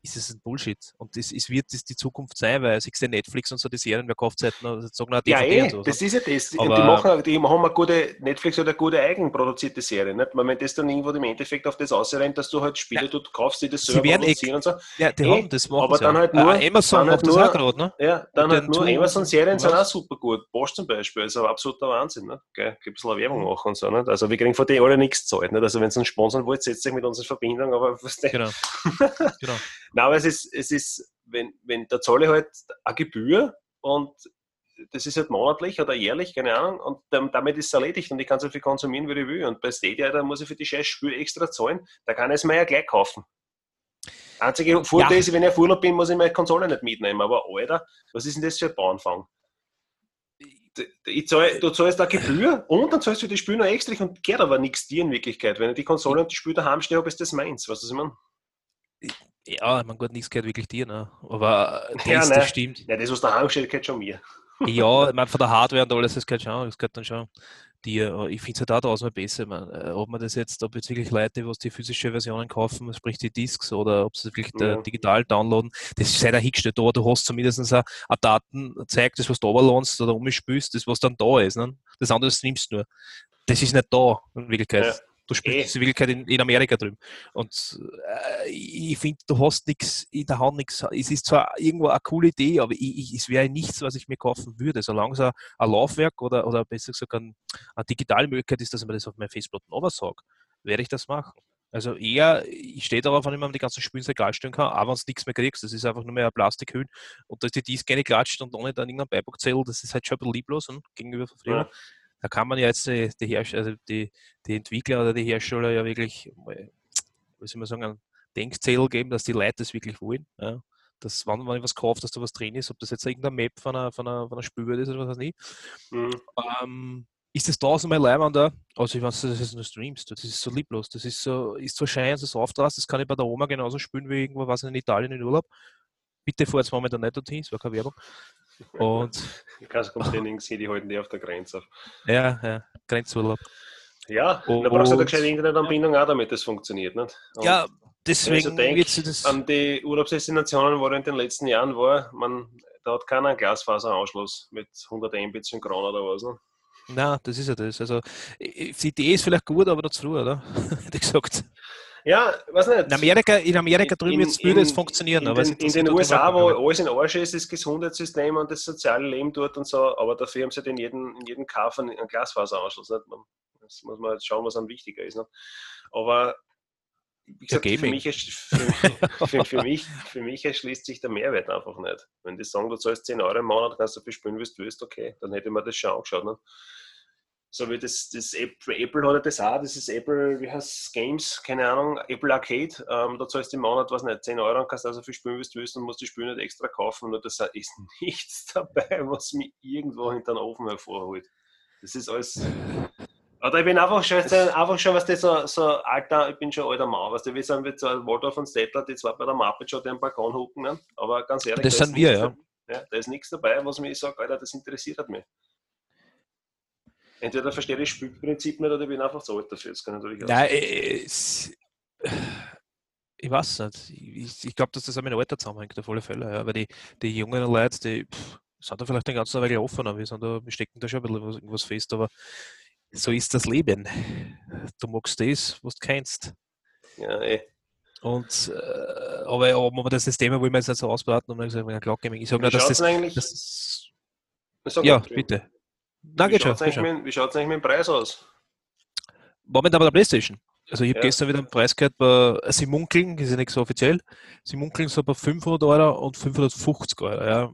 ist es ein Bullshit. Und das, es wird das die Zukunft sein, weil ich sehe Netflix und so die Serien, wer kauft seit sagen wir, Ja, eh, so, das ist ja das. Aber die, machen, die haben eine gute, Netflix oder eine gute eigenproduzierte Serie. Nicht? Wenn das dann irgendwo im Endeffekt auf das ausrennt, dass du halt Spiele, ja. du kaufst, die das selber eh produzieren und so. Ja, die eh, haben das machen Aber dann halt nur, ah, Amazon macht das auch gerade, ne? Ja, dann halt nur Amazon-Serien sind auch super gut. Bosch zum Beispiel ist ein absoluter Wahnsinn. Ne? Gell? Gibt ein bisschen Werbung machen und so. Nicht? Also wir kriegen von denen alle nichts zahlt. Nicht? Also wenn sie uns sponsern wollt, setzt sich mit uns in Verbindung, aber was Genau. genau. Nein, aber es ist, es ist, wenn, wenn da zahle ich halt eine Gebühr und das ist halt monatlich oder jährlich, keine Ahnung, und damit ist es erledigt und ich kann so viel konsumieren, wie ich will. Und bei Stadia, da muss ich für die scheiß Spiel extra zahlen, da kann ich es mir ja gleich kaufen. Einzige Vorteil ja. ist, wenn ich auf Urlaub bin, muss ich meine Konsole nicht mitnehmen. Aber Alter, was ist denn das für ein Bauanfang? Zahl, du zahlst eine Gebühr und dann zahlst du die Spiel noch extra und geht aber nichts dir in Wirklichkeit. Wenn ich die Konsole und die Spiele daheim stehe habe, ist das meins. Weißt du, was ich meine? Ja, mein Gott, nichts gehört wirklich dir, ne? aber das, ja, ne. das stimmt. Ja, das, was da angestellt gehört schon mir. ja, ich meine, von der Hardware und alles, das gehört schon, das gehört dann schon dir. Ich finde es halt auch tausendmal besser, man, äh, ob man das jetzt, ob jetzt wirklich Leute, was die physische Versionen kaufen, sprich die Discs, oder ob sie wirklich ja. digital downloaden, das ist halt hingestellt, aber du hast zumindest eine, eine Daten, zeigt das, was du runterladest oder umspülst, das, was dann da ist. Ne? Das andere nimmst du nur. Das ist nicht da, in Wirklichkeit. Ja. Du spielst eh. in Wirklichkeit in, in, Amerika drüben. Und äh, ich finde, du hast nichts in der Hand, nichts. Es ist zwar irgendwo eine coole Idee, aber ich, ich, es wäre nichts, was ich mir kaufen würde. Solange es ein, ein Laufwerk oder, oder besser gesagt ein, eine digitale Möglichkeit ist, dass ich mir das auf meinem Festplatten sage, werde ich das machen. Also eher, ich stehe darauf, wenn man die ganzen Spiele ins Regal stellen kann, aber wenn du nichts mehr kriegst, das ist einfach nur mehr ein Plastikhülle und da ist die Disk gerne klatscht und ohne dann irgendein Beipackzettel, das ist halt schon ein bisschen lieblos und gegenüber von früher. Ja da kann man ja jetzt die, die, also die, die Entwickler oder die Hersteller ja wirklich, wie soll man sagen, einen Denkzettel geben, dass die Leute das wirklich wollen. Ja. dass wann man was kauft, dass da was drin ist, ob das jetzt irgendeine Map von einer, von einer, von einer Spielwelt ist oder was weiß ich. Mhm. Ähm, ist das mein Leibwander? Also, ich weiß, das ist nur streamst, das ist so lieblos, das ist so, ist so schein, so soft aus, das kann ich bei der Oma genauso spielen wie irgendwo, was in Italien in Urlaub. Bitte fahr jetzt momentan nicht dorthin, es war keine Werbung. Und. Gaskomptraining sind die halten die auf der Grenze. Ja, ja, Grenzurlaub. Ja, und, da brauchst du eine gescheite Internetanbindung auch, damit das funktioniert. Nicht? Und ja, deswegen also denk, das an die Urlaubsdestinationen, wo er in den letzten Jahren war, man, da hat keiner einen Glasfaseranschluss mit 100 Mbit synchron oder was. Ne? Nein, das ist ja das. Also, die Idee ist vielleicht gut, aber noch zu früh, oder? Hätte ich gesagt. Ja, weiß nicht. In Amerika, in Amerika drüben in, würde es funktionieren. In, aber den, in den USA, wo alles in Arsch ist, das Gesundheitssystem und das soziale Leben dort und so, aber dafür haben sie halt in jedem, in jedem Kauf einen, einen Glasfaseranschluss. Nicht? Das muss man jetzt schauen, was am wichtiger ist. Nicht? Aber wie gesagt, für, mich, für, für, für, mich, für mich erschließt sich der Mehrwert einfach nicht. Wenn die sagen, du zahlst 10 Euro im Monat, kannst du viel spielen, wie du willst, okay, dann hätte mir das schon angeschaut. Ne? So wie das, das Apple, Apple hat das auch, das ist Apple, wie heißt es, Games, keine Ahnung, Apple Arcade, ähm, da zahlst du im Monat, was nicht, 10 Euro und kannst also viel spielen, wie du willst und musst die Spiele nicht extra kaufen. Nur das ist nichts dabei, was mich irgendwo hinter den Ofen hervorholt. Das ist alles oder ich bin einfach schon, einfach schon was das so, so alter, ich bin schon alter Mann, weißt du, wir sind jetzt so Waldorf und Stettler, die zwar bei der Muppet schon den Balkon hucken, ne? aber ganz ehrlich, das da sind wir, ja. ja. Da ist nichts dabei, was mich sagt, Alter, das interessiert mich. Entweder verstehe ich das Spielprinzip nicht oder ich bin einfach zu alt dafür. Das kann natürlich auch Nein, es, ich weiß nicht. Ich, ich glaube, dass das auch mit dem Alter zusammenhängt, auf alle Fälle. Ja. Aber die, die jungen Leute, die pff, sind da vielleicht den ganzen Tag offener. Wir, sind da, wir stecken da schon ein bisschen was, irgendwas fest, aber so ist das Leben. Du magst das, was du kennst. Ja, eh. Und, äh, aber, aber das ist das Thema, wo wir jetzt so ausbreiten und dann gesagt, ja, klar, ich sage nur, dass das, das ja, bitte. Na, wie schaut es eigentlich, eigentlich mit dem Preis aus? Momentan bei der Playstation. Also ich habe ja. gestern wieder einen Preis gehört, bei, sie munkeln, das ist ja nicht so offiziell, sie munkeln so bei 500 Euro und 550 Euro. Ja.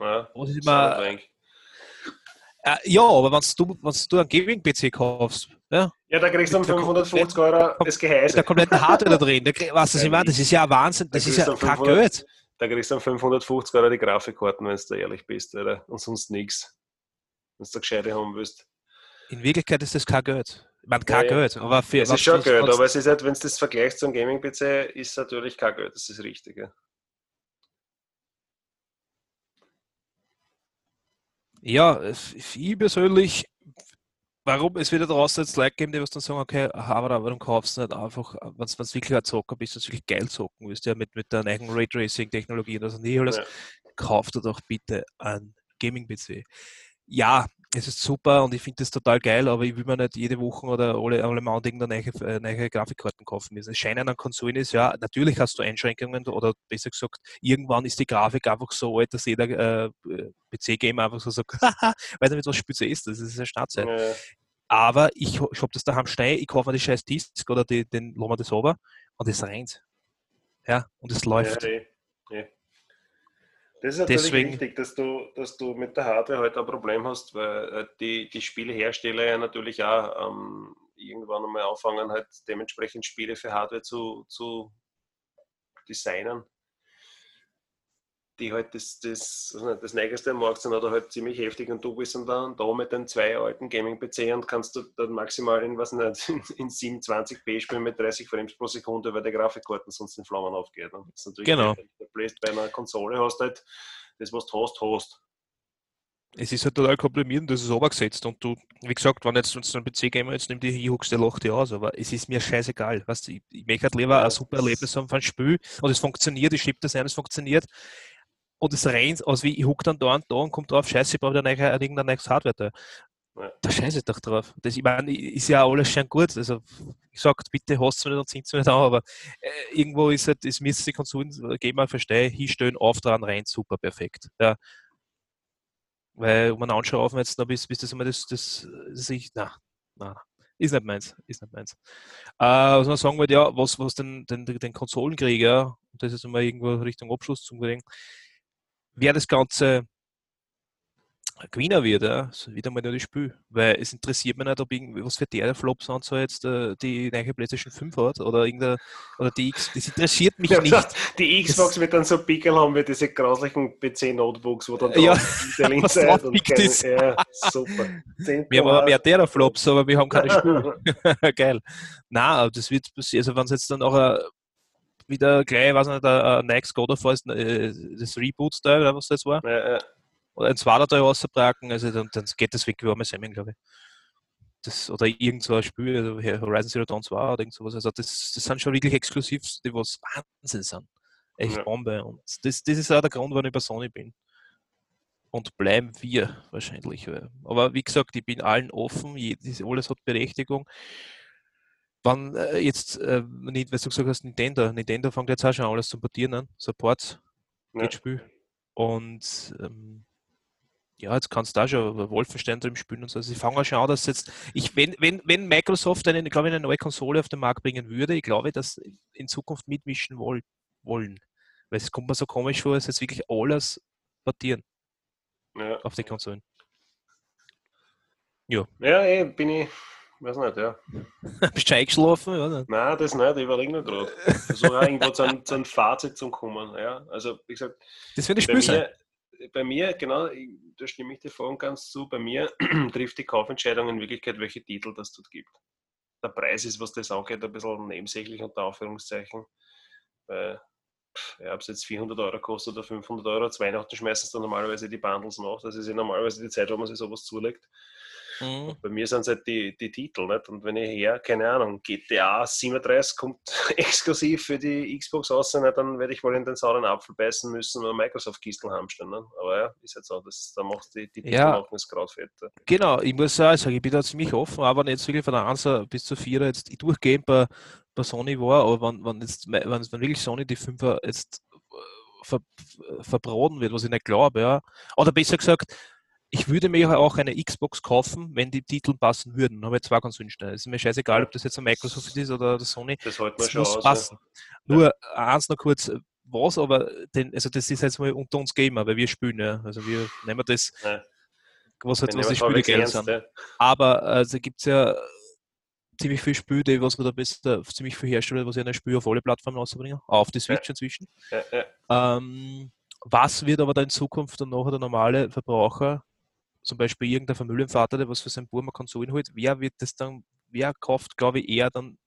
Ja, ist immer, äh, ja, aber wenn du, du einen Gaming-PC kaufst, ja, ja, da kriegst du um 550 Euro das Gehäuse. Der kompletten Hardware da drin. Da, weißt du, was ich meine? Das ist ja Wahnsinn. Das ist ja kein Geld. Da kriegst du um 550 Euro die Grafikkarten, wenn du ehrlich bist, oder? Und sonst nichts. Wenn du gescheite haben willst. In Wirklichkeit ist das kein Geld. Meine, kein ja, Geld. Aber für, es ist schon Geld, aber es ist halt, wenn du das vergleichst zum Gaming-PC, ist natürlich kein Geld. Das ist das Richtige. Ja, ich persönlich, warum es wieder draußen jetzt Leute geben, die was dann sagen, okay, aber warum kaufst du nicht einfach, wenn es wirklich ein Zocker bist, das wirklich geil zocken willst, ja, mit, mit der neuen Raytracing-Technologie und das und alles, ja. kauf dir doch bitte ein Gaming-PC. Ja, es ist super und ich finde das total geil, aber ich will mir nicht jede Woche oder alle, alle Monate irgendeine neue, äh, neue Grafikkarten kaufen müssen. Es scheinen an Konsolen ist, ja, natürlich hast du Einschränkungen oder besser gesagt, irgendwann ist die Grafik einfach so alt, dass jeder äh, PC-Gamer einfach so sagt, haha, weil damit was Spitze ist, das ist eine Startzeit. Ja. Aber ich, ich habe das daheim stehen, ich kaufe mir die scheiß Disk oder die, den Loma das over und es rennt. Ja, und es läuft. Ja, ja. Das ist natürlich Deswegen, wichtig, dass du, dass du mit der Hardware halt ein Problem hast, weil äh, die, die Spielehersteller ja natürlich auch ähm, irgendwann einmal anfangen, halt dementsprechend Spiele für Hardware zu, zu designen die halt das, das, also das Neigeste am Markt sind oder halt ziemlich heftig und du bist dann da mit den zwei alten Gaming-PC und kannst du dann maximal in, was nicht, in 27p spielen mit 30 Frames pro Sekunde, weil der Grafikkarten sonst in Flammen aufgeht. Und das ist natürlich genau. bei einer Konsole hast halt das, was du hast, hast. Es ist halt total komprimierend, das ist obergesetzt und du, wie gesagt, wenn jetzt uns ein PC-Gamer jetzt nimmt, ich huckst, der lacht dir aus, aber es ist mir scheißegal. Weißt ich, ich möchte halt lieber ein super Erlebnis haben von Spiel und es funktioniert, ich schiebe das ein, es funktioniert, und es rennt aus wie ich huck dann da und da und kommt drauf, scheiße, ich brauche neue, irgendein neues Hardware da. Da scheiße ich doch drauf. Das, ich meine, ist ja alles schon gut. Also, ich sage, bitte hast du nicht und sind es nicht an, aber äh, irgendwo ist halt, es müsste die Konsolen, gehen mal verstehen, hinstellen, auf dran, rein, super, perfekt. Ja. Weil, um man anschauen jetzt noch, bis, bis das immer das, das, das ich, na, na, ist nicht meins, ist nicht meins. Äh, was man sagen wollte, ja, was, was den, den, den Konsolenkrieg, ja, und das ist immer irgendwo Richtung Abschluss zum Gedenken, wer das Ganze Gewinner wird, ja. So wieder mal nur das Spiel. Weil es interessiert mich nicht, ob irgendwie, was für der Flops und so jetzt äh, die neue PlayStation 5 hat oder irgendein, oder die X. Das interessiert mich nicht. Die Xbox das, wird dann so Pickel haben wie diese grauslichen PC-Notebooks, wo dann ja, der Links und keine, ist. Ja, super. wir haben aber mehr Teraflops, aber wir haben keine Spiele. Geil. Nein, aber das wird passieren. Also wenn es jetzt dann auch wieder gleich, weiß nicht, ein Next God of War ist, äh, das Reboot-Teil, was das war. Ja, ja oder ein zweiter Teil rausbrachen, also dann, dann geht das weg wie warme Semmeln, glaube ich. Das, oder irgend so ein Spiel, also Horizon Zero Dawn 2 oder irgend sowas. Also das, das sind schon wirklich exklusiv, die was Wahnsinn sind. Echt ja. Bombe. Und das, das ist auch der Grund, warum ich bei Sony bin. Und bleiben wir wahrscheinlich. Aber wie gesagt, ich bin allen offen, alles hat Berechtigung. Wann äh, jetzt, äh, nicht, weil du gesagt hast, Nintendo, Nintendo fängt jetzt auch schon alles zu portieren an, Supports, ja. Spiel. Und ähm, ja, jetzt kannst du da schon Wolfenstein drin spielen und so. Also ich fange schon an, dass jetzt, ich, wenn, wenn, wenn Microsoft eine, glaube ich, eine neue Konsole auf den Markt bringen würde, ich glaube, dass in Zukunft mitmischen woll, wollen. Weil es kommt mir so komisch vor, dass jetzt wirklich alles portieren ja. auf die Konsolen. Ja. Ja, ey, bin ich, weiß nicht, ja. Bist du eingeschlafen? Oder? Nein, das nicht, ich überlege nur gerade. Versuche irgendwo zu einem, zu einem Fazit zu kommen. Ja, also, wie gesagt, das wird ein Spiel sein bei mir, genau, da stimme ich dir voll und ganz zu, bei mir trifft die Kaufentscheidung in Wirklichkeit, welche Titel das dort gibt. Der Preis ist, was das angeht, ein bisschen nebensächlich unter Anführungszeichen. Weil, ja, ob es jetzt 400 Euro kostet oder 500 Euro, zu Weihnachten schmeißen sie dann normalerweise die Bundles nach. Das ist ja normalerweise die Zeit, wo man sich sowas zulegt. Mhm. Bei mir sind es halt die, die Titel. Nicht? Und wenn ich her, keine Ahnung, GTA 37 kommt exklusiv für die Xbox raus, nicht? dann werde ich wohl in den sauren Apfel beißen müssen und Microsoft-Kistel hamstellen. Ne? Aber ja, ist halt so. Das, da macht die, die Titel ja. machen es gerade fett. Genau, ich muss auch sagen, ich bin da ziemlich offen, aber nicht wirklich von der 1 bis zur 4 jetzt durchgehend bei, bei Sony war, aber wenn, wenn, jetzt, wenn, wenn wirklich Sony die 5er jetzt äh, ver, verbraten wird, was ich nicht glaube, ja. Oder besser gesagt, ich würde mir auch eine Xbox kaufen, wenn die Titel passen würden. Dann habe ich zwei Konsolensteine. Es ist mir scheißegal, ob das jetzt ein Microsoft ist oder der Sony. Das man schon muss aus, passen. Ja. Nur eins noch kurz, was aber, den, also das ist jetzt mal unter uns Gamer, weil wir spielen, ja. Also wir nehmen das, ja. was halt was die Spiele Geld sind. Ja. Aber also gibt es ja ziemlich viele Spiele, die was man da bist, ziemlich viel Hersteller, was ja ein Spiel auf alle Plattformen rausbringen, auf die Switch inzwischen. Ähm, was wird aber da in Zukunft dann nachher der normale Verbraucher zum Beispiel irgendein Familienvater, der was für seinen Bub eine Konsole holt, wer wird das dann, wer kauft, glaube ich, eher dann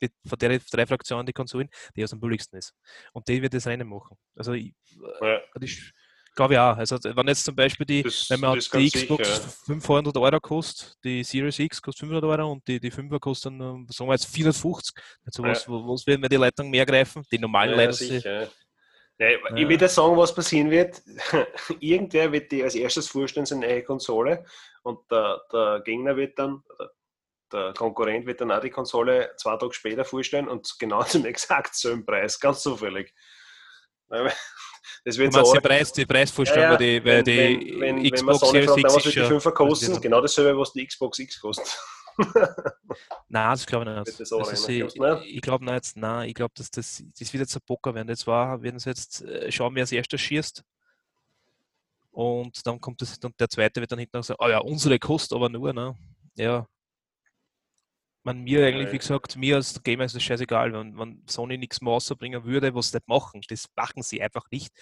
die, von der drei Fraktionen die Konsolen, die aus dem billigsten ist. Und die wird das Rennen machen. Also ich, ja. ich glaube ich auch. Also wenn jetzt zum Beispiel die, das, wenn man die Xbox sicher. 500 Euro kostet, die Series X kostet 500 Euro und die, die 5er kostet dann, sagen wir jetzt 450. Also was, ja. was werden wir die Leitung mehr greifen? Die normalen ja, Leitungen. Ja, ich würde sagen, was passieren wird. Irgendwer wird die als erstes vorstellen, seine neue Konsole und der, der Gegner wird dann, der Konkurrent wird dann auch die Konsole zwei Tage später vorstellen und genau zum exakt selben Preis, ganz zufällig. Das wird so die, Preis, die Preisvorstellung, ja, ja. weil die, wenn, wenn, wenn, Xbox wenn man Series X was wird die 5 kosten, genau dasselbe, was die Xbox X kostet. Nein, das glaube ich nicht. Das also ich, ich glaube nicht, nein, ich glaube, dass das, das wird jetzt ein Poker werden. Jetzt war, werden sie jetzt äh, schauen, wer als erster schießt. Und dann kommt das, und der zweite wird dann hinten sagen, oh ja, unsere kostet aber nur, ne? Ja. Man, mir eigentlich, wie gesagt, mir als Gamer ist es scheißegal, wenn, wenn Sony nichts mehr rausbringen würde, was sie nicht machen. Das machen sie einfach nicht.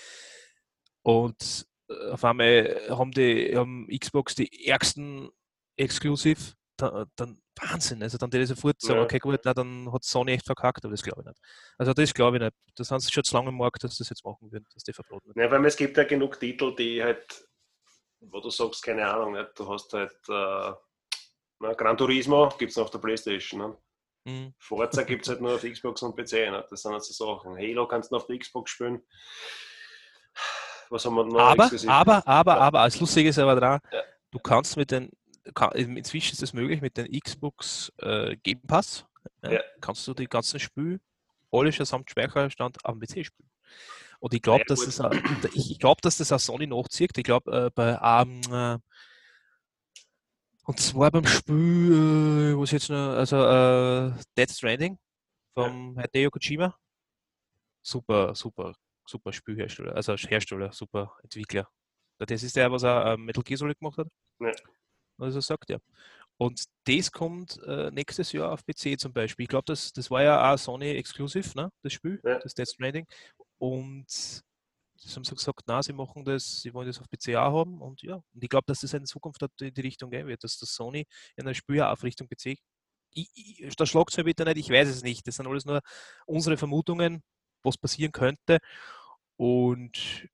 Und äh, auf einmal haben die haben Xbox die ärgsten Exklusiv da, dann Wahnsinn. Also dann die sofort sagen, ja. okay gut, na, dann hat Sony echt verkackt, aber das glaube ich nicht. Also das glaube ich nicht. Das haben sie schon zu lange im Markt, dass das jetzt machen würden, dass die verboten Ja, weil es gibt ja genug Titel, die halt, wo du sagst, keine Ahnung, nicht? du hast halt äh, na, Gran Turismo gibt es noch auf der Playstation. Ne? Mhm. Forza gibt es halt nur auf Xbox und PC. Ne? Das sind halt so Sachen. Halo kannst du noch auf der Xbox spielen. Was haben wir noch? Aber, aber, aber, aber, als lustig ist aber dran, ja. du kannst mit den inzwischen ist es möglich mit dem Xbox äh, Game Pass. Ja, Kannst du die ganzen Spiele, alles samt Speicherstand am PC spielen. Und ich glaube, dass, das, ich glaub, dass das auch Sony nachzieht. Ich glaube, äh, bei ähm, äh, und zwar beim Spiel, äh, was jetzt noch, also äh, Dead Stranding vom ja. Hideo Kojima. Super, super, super Spielhersteller, also Hersteller, super Entwickler. Das ist der, was er Metal Gear Solid gemacht hat. Ja. Also sagt er. Und das kommt äh, nächstes Jahr auf PC zum Beispiel. Ich glaube, das, das war ja auch Sony Exclusive, ne? das Spiel, Ja. das Death Stranding. Und das haben sie gesagt, na, sie machen das, sie wollen das auf PC auch haben. Und ja, und ich glaube, dass das in Zukunft in die Richtung gehen wird, dass das Sony in der Spiel auch auf Richtung PC. Ich, ich, da schlagt es mir bitte nicht, ich weiß es nicht. Das sind alles nur unsere Vermutungen, was passieren könnte. Und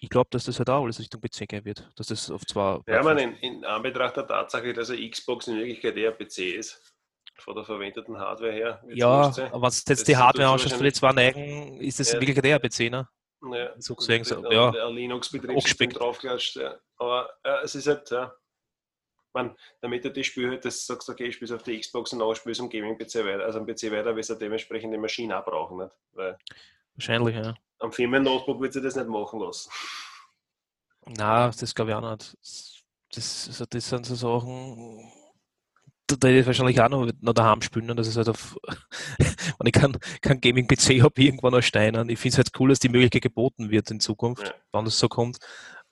ich glaube, dass das halt auch alles Richtung PC gehen wird. Dass das auf zwar. Ja, man, in, in Anbetracht der Tatsache, dass eine Xbox in Wirklichkeit eher PC ist, von der verwendeten Hardware her. ja, aber wenn du jetzt die Hardware anschaust für die zwei Neigen, ist das Ja. in Wirklichkeit eher PC, ne? Ja, so gesehen, so, der, ja. der Linux-Betriebssystem draufklatscht. Ja. Aber ja, es ist halt, ja. Man, damit du das Spiel halt, das sagst, okay, ich spiele auf die Xbox und spielst du am Gaming-PC weiter, also am PC weiter, wirst du dementsprechend die Maschine auch brauchen. Nicht? Weil Wahrscheinlich, ja. Am Firmen-Notebook wird sie das nicht machen lassen. Na, das glaube ich auch nicht. Das, also das sind so Sachen, da hätte ich wahrscheinlich auch noch, noch daheim spielen. Und das ist halt auf, wenn ich kein, kein Gaming-PC habe, irgendwann noch Steinen. Ich finde es halt cool, dass die Möglichkeit geboten wird in Zukunft, Ja. wann das so kommt.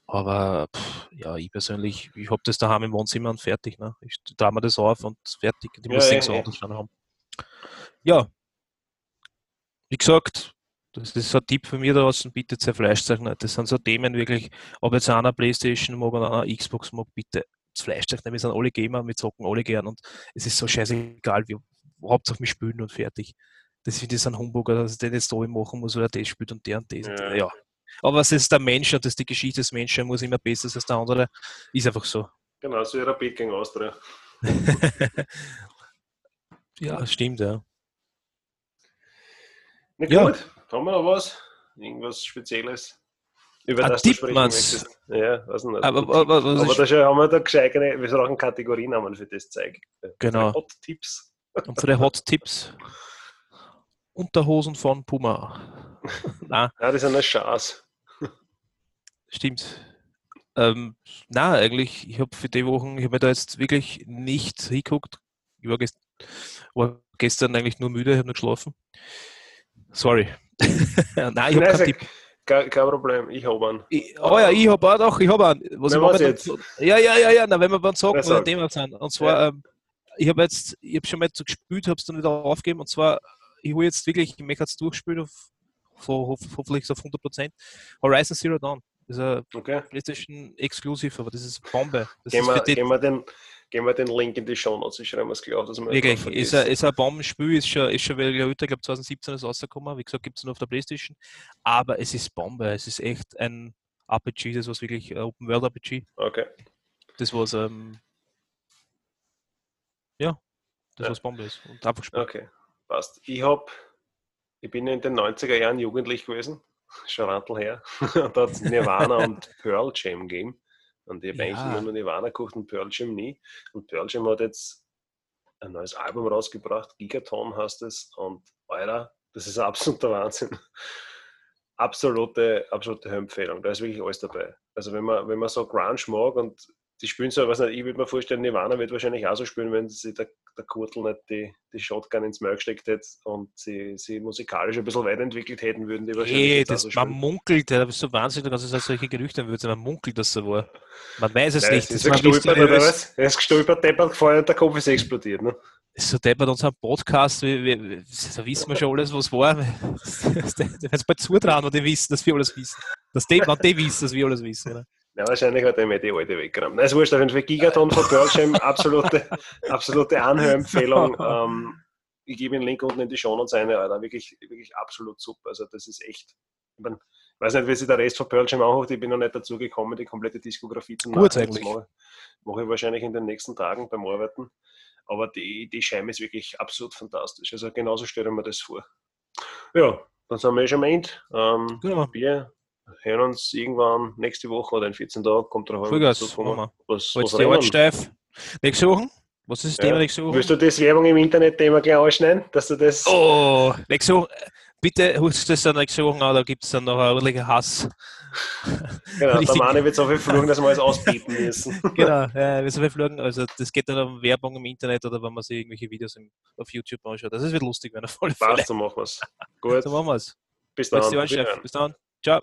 Aber pff, ja, ich persönlich, ich habe das daheim im Wohnzimmer und fertig. Ne? Ich drehe mir das auf und fertig. Die Ja, muss ja, nichts ja. anderes haben. Ja, wie gesagt, das ist so ein Tipp von mir draußen, bitte zerfleischt euch nicht. Das sind so Themen wirklich, ob jetzt einer Playstation mag oder einer Xbox mag, bitte zerfleischt euch nicht. Wir sind alle Gamer, wir zocken alle gern und es ist so scheißegal, wie, Hauptsache wir spielen und fertig. Das finde ich so ein Humbug, dass ich den jetzt da machen muss, oder der spielt und der und das. Ja. Ja. Aber es ist der Mensch und das ist die Geschichte des Menschen, muss immer besser sein als der andere. Ist einfach so. Genau, so wie gegen Austria. ja, stimmt, ja. Na Ja. Haben wir noch was? Irgendwas Spezielles? Über Ein das du sprechen möchtest? Ja, weiß nicht. Aber, aber, aber ist, da schon haben wir da gescheitene, wir brauchen Kategorienamen für das Zeug. Genau. Hot Tipps. und für die Hot Tipps. Unterhosen von Puma. Na, Ja, das ist eine Chance. Stimmt. Ähm, na, eigentlich, ich habe für die Wochen, ich habe mir da jetzt wirklich nicht hingeguckt. Ich war, gest war gestern eigentlich nur müde, ich habe nur geschlafen. Sorry. Nein, ich habe keinen Tipp. Kein, kein Problem, ich habe einen. Ich, oh ja, ich habe auch doch, ich habe einen. Was Na, ich was jetzt? so- Ja, ja, ja, ja, na, wenn wir beim Zocken Na, oder. Thema sind. Und zwar, ähm, ich habe jetzt, ich habe schon mal so gespielt, habe es dann wieder aufgegeben. Und zwar, ich will jetzt wirklich, ich möchte jetzt durchspielen auf, so, hoff, hoffentlich auf 100%. Horizon Zero Dawn. Das ist ein Okay? PlayStation Exklusiv, aber das ist Bombe. Das Gehen ist wir, gehen, wir den, gehen wir den Link in die Show Notes. Ich schreibe es gleich auf, dass wir wirklich, ist ein, ist ein Bombenspiel, ist schon, ist schon wieder älter, ich glaube 2017 ist rausgekommen. Wie gesagt, gibt es nur auf der Playstation. Aber es ist Bombe. Es ist echt ein RPG, das was wirklich ein Open World RPG. Okay. Das was, ähm, ja, das Ja. was Bombe ist. Und einfach Spaß. Okay, passt. Ich hab, ich bin in den 90er Jahren jugendlich gewesen, schon Rantel her. da hat es Nirvana und Pearl Jam gegeben. Und ich habe eigentlich Ja. immer nur Nirvana geguckt und Pearl Jam nie. Und Pearl Jam hat jetzt ein neues Album rausgebracht, Gigaton heißt es. Und Alter, das ist absoluter Wahnsinn. Absolute, absolute Empfehlung. Da ist wirklich alles dabei. Also wenn man, wenn man so Grunge mag und die spielen so, was nicht, ich würde mir vorstellen, Nirvana wird wahrscheinlich auch so spielen, wenn sie der, der Kurtel nicht die, die Shotgun ins Maul gesteckt hätte und sie, sie musikalisch ein bisschen weiterentwickelt hätten, würden die wahrscheinlich Hey, jetzt auch das, so man munkelt, ja, da bist du Wahnsinn, du kannst es als solche Gerüchte würden, man munkelt, dass so war. Man weiß es Nein, nicht. es Das ist ist? Er ist gestolpert, deppert gefallen und der Kopf ist explodiert. Ne? so deppert unserem Podcast, wir, wir, da wissen wir schon alles, was war. Es bald zutrauen, wenn die wissen, dass wir alles wissen. Dass die, wenn die wissen, dass wir alles wissen. Oder? Ja, wahrscheinlich hat er mir die alte weggerammt. Nein, ist wurscht, auf jeden Fall Gigaton von Pearl Jam, absolute, absolute Anhörempfehlung. Ähm, ich gebe den Link unten in die Show Notes rein, Alter. Wirklich, wirklich absolut super. Also das ist echt, ich, mein, weiß nicht, wie sich der Rest von Pearl Jam anhört, ich bin noch nicht dazu gekommen, die komplette Diskografie zu Gut Nachhören zu eigentlich. machen. Mache ich wahrscheinlich in den nächsten Tagen beim Arbeiten. Aber die, die Scheibe ist wirklich absolut fantastisch. Also genauso stelle ich mir das vor. Ja, dann sind wir eh schon am Ende. Ähm, aber wir hören uns irgendwann nächste Woche oder in 14 Tagen. Kommt drauf Vollgas, was. Was, was die Art steif. Nächste Woche? Was ist das Ja. Thema nächste Woche? Willst du das Werbung im Internet-Thema gleich anschneiden? Dass du das. Oh, nächste Woche. Bitte holst du das dann nächste Woche an, da gibt es dann noch einen ordentlichen Hass. genau, der. Mani wird so viel fluchen, dass wir alles ausbieten müssen. genau, äh, wir sind verflogen. Also das geht dann um Werbung im Internet oder wenn man sich irgendwelche Videos im, auf YouTube anschaut. Das wird lustig, wenn er voll Passt, so machen wir es. Gut, So machen wir es. bis dann. dann. Bis dann. Ciao.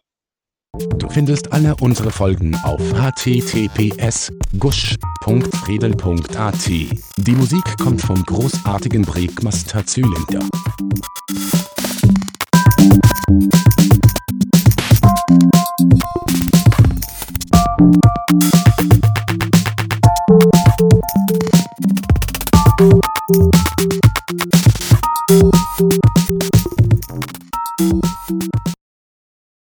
Du findest alle unsere Folgen auf https gusch.redel.at. Die Musik kommt vom großartigen Breakmaster Zylinder.